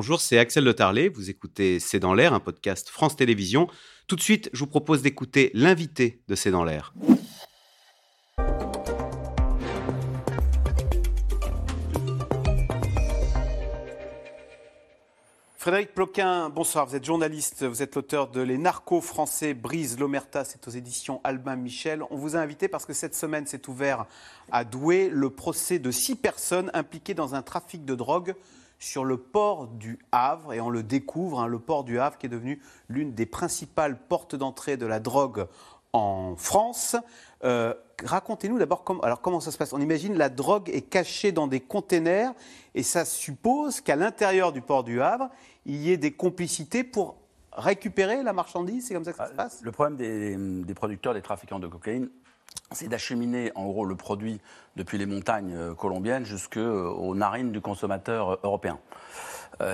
bonjour, c'est Axel Le Tarlet. Vous écoutez C'est dans l'air, un podcast France Télévisions. Tout de suite, je vous propose d'écouter l'invité de C'est dans l'air. Frédéric Ploquin, bonsoir. Vous êtes journaliste, vous êtes l'auteur de Les narcos français brise l'Omerta, c'est aux éditions Albin Michel. On vous a invité parce que cette semaine s'est ouvert à Douai le procès de six personnes impliquées dans un trafic de drogue sur le port du Havre. Et on le découvre, hein, le port du Havre qui est devenu l'une des principales portes d'entrée de la drogue en France. Euh, racontez-nous d'abord alors comment ça se passe? On imagine la drogue est cachée dans des containers et ça suppose qu'à l'intérieur du port du Havre, il y ait des complicités pour récupérer la marchandise? C'est comme ça que ça se ah, passe? Le problème des, producteurs, des trafiquants de cocaïne, c'est d'acheminer en gros le produit depuis les montagnes euh, colombiennes jusqu'aux euh, narines du consommateur européen.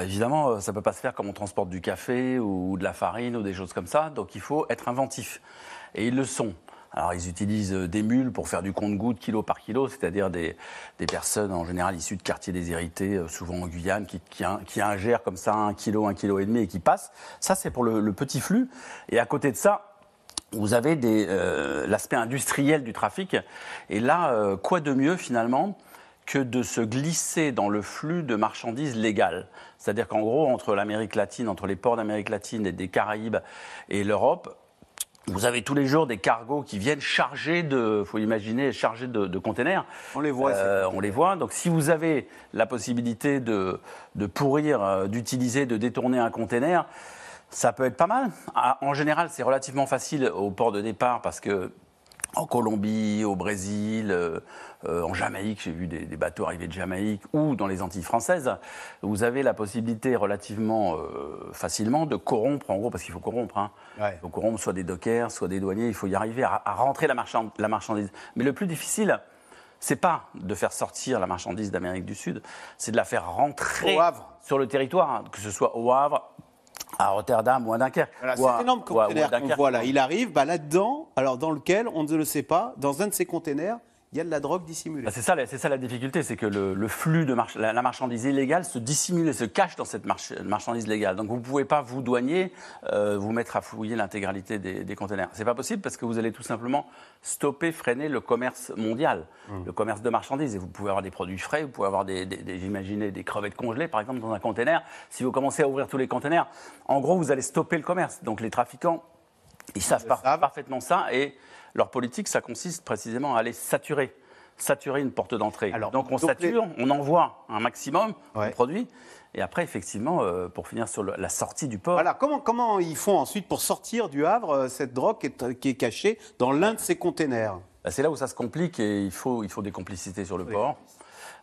évidemment, ça ne peut pas se faire comme on transporte du café ou de la farine ou des choses comme ça, donc il faut être inventif. Et ils le sont. Alors, ils utilisent euh, des mules pour faire du compte-goutte kilo par kilo, c'est-à-dire des, personnes en général issues de quartiers déshérités, euh, souvent en Guyane, qui, qui, ingèrent comme ça un kilo, un kilo et demi et qui passent. Ça, c'est pour le, petit flux. Et à côté de ça, vous avez euh, l'aspect industriel du trafic. Et là, quoi de mieux finalement que de se glisser dans le flux de marchandises légales? C'est-à-dire qu'en gros, entre l'Amérique latine, entre les ports d'Amérique latine et des Caraïbes et l'Europe, vous avez tous les jours des cargos qui viennent chargés de, faut imaginer, chargés de, containers. On les voit. Euh, on les voit. Donc, si vous avez la possibilité de, de pourrir, euh, d'utiliser, de détourner un container, ça peut être pas mal. Ah, en général, c'est relativement facile au port de départ parce que en Colombie, au Brésil, euh, euh, en Jamaïque, j'ai vu des, bateaux arriver de Jamaïque, ou dans les Antilles françaises, vous avez la possibilité relativement euh, facilement de corrompre, en gros, parce qu'il faut corrompre, hein. il faut corrompre soit des dockers, soit des douaniers, il faut y arriver à, rentrer la, la, marchandise. Mais le plus difficile, c'est pas de faire sortir la marchandise d'Amérique du Sud, c'est de la faire rentrer sur le territoire, hein, que ce soit au Havre, à Rotterdam ou à Dunkerque. Voilà, cet énorme conteneur qu'on voit là, il arrive bah, là-dedans, alors dans lequel, on ne le sait pas, dans un de ces containers, il y a de la drogue dissimulée. Bah, c'est ça, c'est ça la difficulté, c'est que le, flux de la, marchandise illégale se dissimule et se cache dans cette marchandise légale. Donc vous ne pouvez pas, vous douanier, euh, vous mettre à fouiller l'intégralité des, des containers. C'est pas possible parce que vous allez tout simplement stopper, freiner le commerce mondial, mmh. le commerce de marchandises. Et vous pouvez avoir des produits frais, vous pouvez avoir des, des j'imaginais, des crevettes congelées, par exemple, dans un container. Si vous commencez à ouvrir tous les containers, en gros, vous allez stopper le commerce. Donc les trafiquants, ils savent parfaitement ça et leur politique, ça consiste précisément à aller saturer saturer une porte d'entrée. Donc on sature, on envoie un maximum de produits, et après, effectivement, euh, pour finir sur la sortie du port. Alors, comment, comment ils font ensuite pour sortir du Havre euh, cette drogue qui est, cachée dans l'un de ces containers? Bah, C'est là où ça se complique et il faut, il faut des complicités sur le port.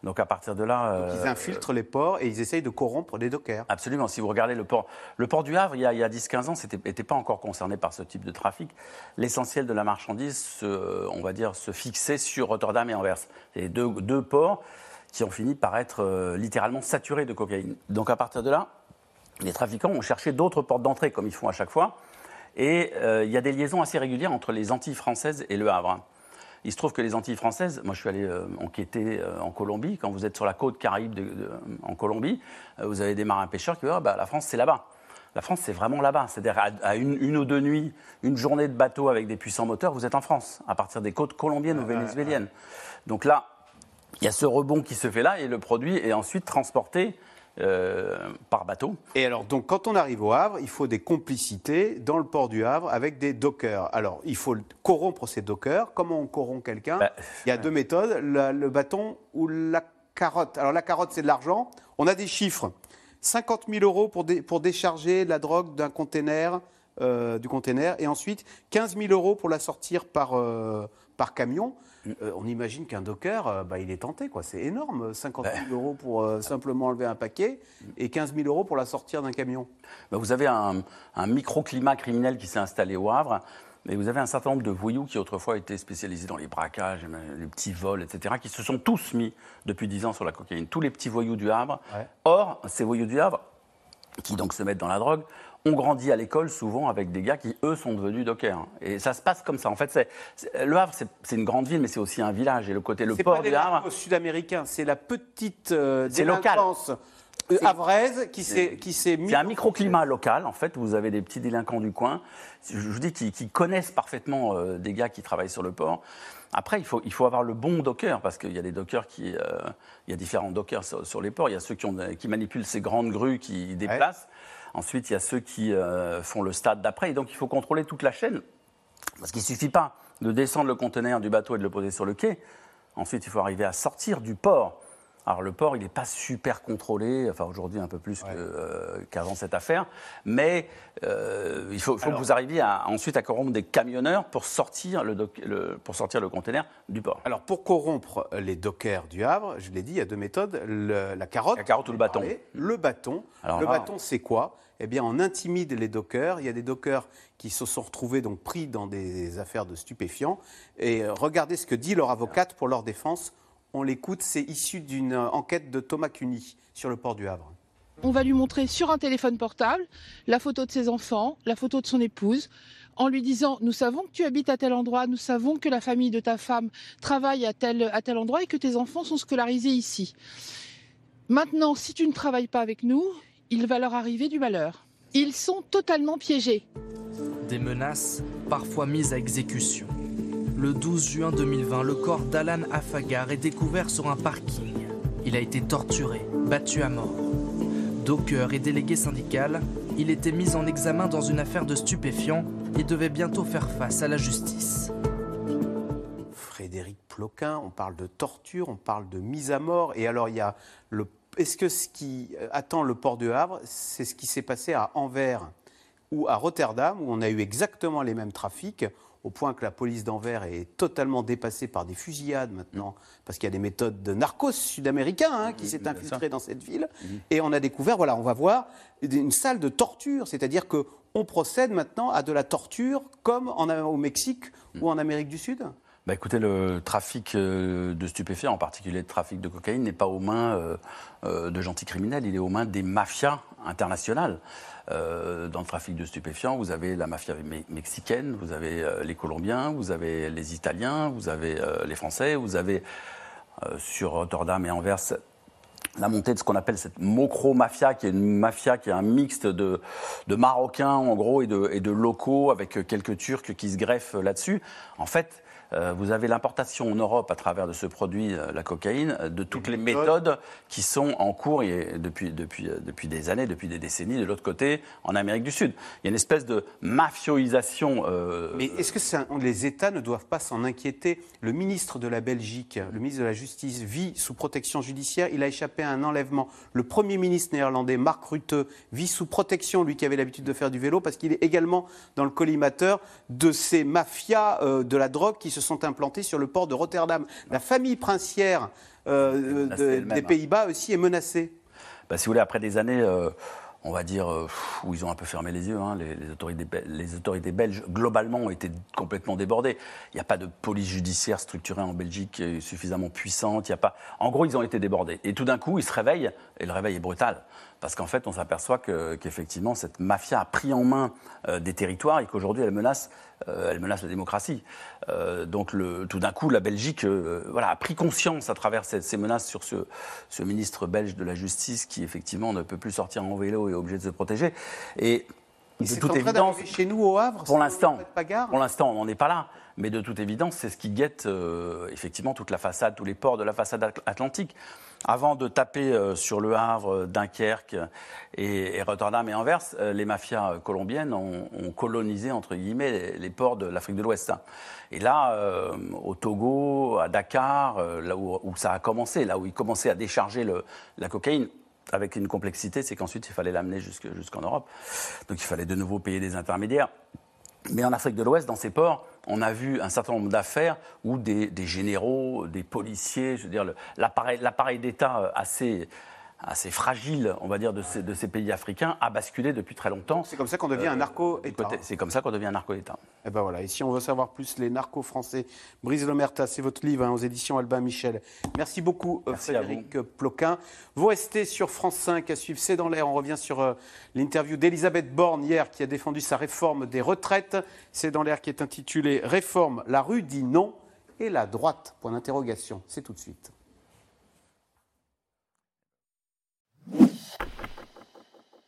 Donc à partir de là. ils euh, infiltrent les ports et ils essayent de corrompre les dockers. Absolument. Si vous regardez le port, le port du Havre, il y a, a 10-15 ans, n'était pas encore concerné par ce type de trafic. L'essentiel de la marchandise, on va dire, se fixait sur Rotterdam et Anvers. C'est deux, deux ports qui ont fini par être euh, littéralement saturés de cocaïne. Donc à partir de là, les trafiquants ont cherché d'autres portes d'entrée, comme ils font à chaque fois. Et euh, il y a des liaisons assez régulières entre les Antilles françaises et le Havre. Il se trouve que les Antilles françaises, moi je suis allé euh, enquêter euh, en Colombie, quand vous êtes sur la côte caraïbe en Colombie, euh, vous avez des marins pêcheurs qui disent ah, bah, la France c'est là-bas. La France c'est vraiment là-bas. C'est-à-dire à, une, ou deux nuits, une journée de bateau avec des puissants moteurs, vous êtes en France, à partir des côtes colombiennes ou vénézuéliennes. Donc là, il y a ce rebond qui se fait là et le produit est ensuite transporté euh, par bateau. Et alors, donc, quand on arrive au Havre, il faut des complicités dans le port du Havre avec des dockers. Alors, il faut corrompre ces dockers. Comment on corrompt quelqu'un? Bah, Il y a deux méthodes, le bâton ou la carotte. Alors, la carotte, c'est de l'argent. On a des chiffres. 50 000 euros pour, pour décharger la drogue d'un container, euh, du container, et ensuite 15 000 euros pour la sortir par, euh, par camion. Euh, on imagine qu'un docker, euh, bah, il est tenté. quoi. C'est énorme, 50 000 euros pour euh, simplement enlever un paquet et 15 000 euros pour la sortir d'un camion. Bah, vous avez un, microclimat criminel qui s'est installé au Havre. Mais vous avez un certain nombre de voyous qui autrefois étaient spécialisés dans les braquages, les petits vols, etc., qui se sont tous mis depuis 10 ans sur la cocaïne. Tous les petits voyous du Havre. Or, ces voyous du Havre, qui donc se mettent dans la drogue, on grandit à l'école souvent avec des gars qui, eux, sont devenus dockers. Et ça se passe comme ça. En fait, c'est, Le Havre, c'est, une grande ville, mais c'est aussi un village. Et le côté, le port du Havre. C'est sud-américain, c'est la petite euh, délinquance Euh, Avraise qui s'est qui s'est mis. C'est un microclimat local, en fait. Vous avez des petits délinquants du coin. Je vous dis qu'ils connaissent parfaitement euh, des gars qui travaillent sur le port. Après, il faut, il faut avoir le bon docker, parce qu'il y a des dockers qui. euh, il y a différents dockers sur, sur les ports. Il y a ceux qui, ont, qui manipulent ces grandes grues qui déplacent. Ensuite, il y a ceux qui euh, font le stade d'après. Et donc, il faut contrôler toute la chaîne. Parce qu'il ne suffit pas de descendre le conteneur du bateau et de le poser sur le quai. Ensuite, il faut arriver à sortir du port. Alors le port, il n'est pas super contrôlé, enfin aujourd'hui un peu plus euh, qu'avant cette affaire, mais euh, il faut, faut que vous arriviez à- ensuite à corrompre des camionneurs pour sortir le, doc- le- pour sortir le conteneur du port. Alors pour corrompre les dockers du Havre, je l'ai dit, il y a deux méthodes le- la carotte, La carotte ou le bâton. parlé, le bâton. Alors le là- bâton, c'est quoi? Eh bien, on intimide les dockers. Il y a des dockers qui se sont retrouvés donc pris dans des affaires de stupéfiants. Et euh, regardez ce que dit leur avocate pour leur défense. On l'écoute. C'est issu d'une euh, enquête de Thomas Cuny sur le port du Havre. On va lui montrer sur un téléphone portable la photo de ses enfants, la photo de son épouse, en lui disant Nous savons que tu habites à tel endroit, nous savons que la famille de ta femme travaille à tel, à tel endroit et que tes enfants sont scolarisés ici. Maintenant, si tu ne travailles pas avec nous, il va leur arriver du malheur. Ils sont totalement piégés. Des menaces, parfois mises à exécution. Le 12 juin 2020, le corps d'Alan Afagar est découvert sur un parking. Il a été torturé, battu à mort. Docker et délégué syndical, il était mis en examen dans une affaire de stupéfiants et devait bientôt faire face à la justice. Frédéric Ploquin, on parle de torture, on parle de mise à mort. Et alors, il y a. Est-ce que ce qui euh, attend le port de Havre, c'est ce qui s'est passé à Anvers? Ou à Rotterdam, où on a eu exactement les mêmes trafics, au point que la police d'Anvers est totalement dépassée par des fusillades maintenant, parce qu'il y a des méthodes de narcos sud-américains hein, qui s'est infiltré dans cette ville. Et on a découvert, voilà, on va voir une salle de torture, c'est-à-dire que on procède maintenant à de la torture comme en, au Mexique ou en Amérique du Sud? Bah écoutez, le trafic euh, de stupéfiants, en particulier le trafic de cocaïne, n'est pas aux mains euh, euh, de gentils criminels, il est aux mains des mafias internationales. Euh, dans le trafic de stupéfiants, vous avez la mafia me- mexicaine, vous avez euh, les Colombiens, vous avez les Italiens, vous avez euh, les Français, vous avez sur Rotterdam et Anvers la montée de ce qu'on appelle cette mocro-mafia, qui est une mafia qui est un mixte de, de Marocains, en gros, et de, et de locaux, avec quelques Turcs qui se greffent là-dessus. En fait, vous avez l'importation en Europe, à travers de ce produit, euh, la cocaïne, euh, de toutes les méthodes qui sont en cours et depuis, depuis, euh, depuis des années, depuis des décennies, de l'autre côté, en Amérique du Sud. Il y a une espèce de mafioisation. euh, Mais est-ce que les États ne doivent pas s'en inquiéter? Le ministre de la Belgique, le ministre de la Justice, vit sous protection judiciaire. Il a échappé à un enlèvement. Le Premier ministre néerlandais, Mark Rutte, vit sous protection, lui qui avait l'habitude de faire du vélo, parce qu'il est également dans le collimateur de ces mafias euh, de la drogue qui se sont implantées sur le port de Rotterdam. La famille princière euh, de- des. Pays-Bas aussi est menacée. bah, si vous voulez, après des années, euh, on va dire, euh, où ils ont un peu fermé les yeux, hein, les, les autorités, bel- les autorités belges, globalement, ont été complètement débordées. Il n'y a pas de police judiciaire structurée en Belgique suffisamment puissante. Il y a pas... En gros, ils ont été débordés. Et tout d'un coup, ils se réveillent, et le réveil est brutal. Parce qu'en fait, on s'aperçoit que- qu'effectivement, cette mafia a pris en main euh, des territoires et qu'aujourd'hui, elle menace, euh, elle menace la démocratie. Euh, donc, le, tout d'un coup, la Belgique voilà, a pris conscience à travers ces, ces menaces sur ce, ce ministre belge de la Justice qui, effectivement, ne peut plus sortir en vélo et est obligé de se protéger. Et de c'est toute évidence, chez nous au Havre pour l'instant, pour l'instant, on n'en est pas là. Mais de toute évidence, c'est ce qui guette effectivement toute la façade, tous les ports de la façade atl- atlantique. Avant de taper euh, sur le Havre, euh, Dunkerque et, Rotterdam et Anvers, euh, les mafias colombiennes ont, colonisé entre guillemets les, ports de l'Afrique de l'Ouest. Et là, au Togo, à Dakar, là où, ça a commencé, là où ils commençaient à décharger la cocaïne, avec une complexité, c'est qu'ensuite il fallait l'amener jusque- jusqu'en Europe. Donc il fallait de nouveau payer des intermédiaires. Mais en Afrique de l'Ouest, dans ces ports, on a vu un certain nombre d'affaires où des, généraux, des policiers, je veux dire, l'appareil d'État euh, assez, assez fragile, on va dire, de ces, de ces pays africains a basculé depuis très longtemps. C'est comme ça qu'on devient un du narco-État. C'est comme ça qu'on devient un narco-État. Et ben voilà. Et si on veut savoir plus, les narcos français, Brise Lomerta, c'est votre livre hein, aux éditions Albin Michel. Merci beaucoup, euh, Merci Frédéric Ploquin. Vous restez sur France 5 à suivre C'est dans l'air. On revient sur euh, l'interview d'Elisabeth Borne hier qui a défendu sa réforme des retraites. C'est dans l'air qui est intitulé Réforme, la rue dit non et la droite. Point d'interrogation. C'est tout de suite.